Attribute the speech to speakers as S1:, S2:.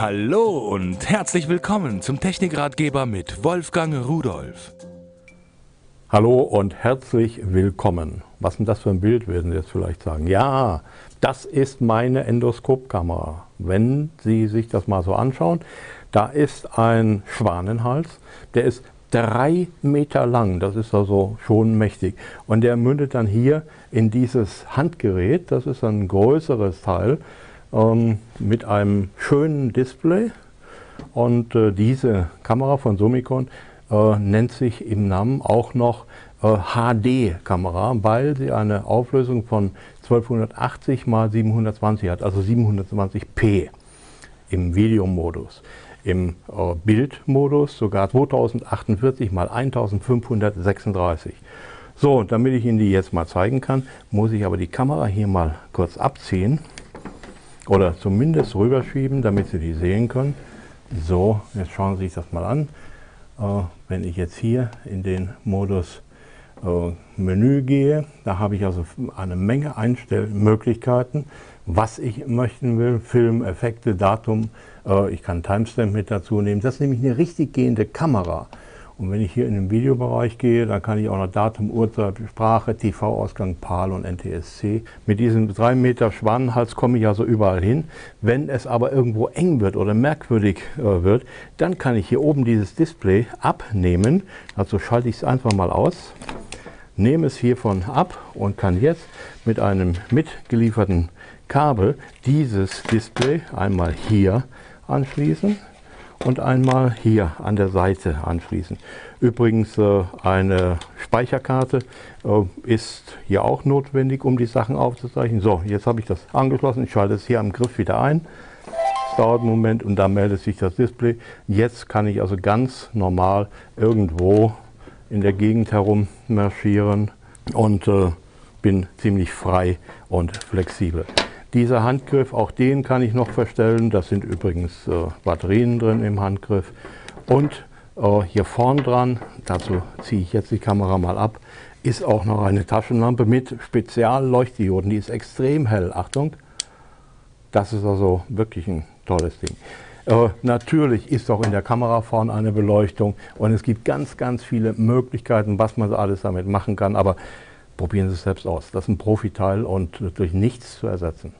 S1: Hallo und herzlich willkommen zum Technikratgeber mit Wolfgang Rudolf.
S2: Hallo und herzlich willkommen. Was ist denn das für ein Bild, werden Sie jetzt vielleicht sagen. Ja, das ist meine Endoskopkamera. Wenn Sie sich das mal so anschauen, da ist ein Schwanenhals, der ist drei Meter lang, das ist also schon mächtig. Und der mündet dann hier in dieses Handgerät, das ist ein größeres Teil, ähm, mit einem schönen Display. Und äh, diese Kamera von Summicon äh, nennt sich im Namen auch noch äh, HD-Kamera, weil sie eine Auflösung von 1280 x 720 hat, also 720p im Videomodus. Im äh, Bildmodus sogar 2048 x 1536. So, damit ich Ihnen die jetzt mal zeigen kann, muss ich aber die Kamera hier mal kurz abziehen oder zumindest rüberschieben, damit Sie die sehen können. So, jetzt schauen Sie sich das mal an. Äh, wenn ich jetzt hier in den Modus äh, Menü gehe, da habe ich also eine Menge Einstellmöglichkeiten, was ich möchten will, Film, Effekte, Datum, äh, ich kann Timestamp mit dazu nehmen. Das ist nämlich eine richtig gehende Kamera. Und wenn ich hier in den Videobereich gehe, dann kann ich auch noch Datum, Uhrzeit, Sprache, TV-Ausgang, PAL und NTSC. Mit diesem 3 Meter Schwanenhals komme ich also überall hin. Wenn es aber irgendwo eng wird oder merkwürdig äh, wird, dann kann ich hier oben dieses Display abnehmen. Also schalte ich es einfach mal aus, nehme es hiervon ab und kann jetzt mit einem mitgelieferten Kabel dieses Display einmal hier anschließen und einmal hier an der Seite anschließen. Übrigens äh, eine Speicherkarte äh, ist hier auch notwendig, um die Sachen aufzuzeichnen. So, jetzt habe ich das angeschlossen. Ich schalte es hier am Griff wieder ein. Es dauert einen Moment und da meldet sich das Display. Jetzt kann ich also ganz normal irgendwo in der Gegend herum marschieren und äh, bin ziemlich frei und flexibel. Dieser Handgriff, auch den kann ich noch verstellen. Das sind übrigens äh, Batterien drin im Handgriff. Und äh, hier vorn dran, dazu ziehe ich jetzt die Kamera mal ab, ist auch noch eine Taschenlampe mit Spezialleuchtdioden. Die ist extrem hell. Achtung, das ist also wirklich ein tolles Ding. Äh, natürlich ist auch in der Kamera vorne eine Beleuchtung und es gibt ganz, ganz viele Möglichkeiten, was man alles damit machen kann. Aber Probieren Sie es selbst aus. Das ist ein Profiteil und durch nichts zu ersetzen.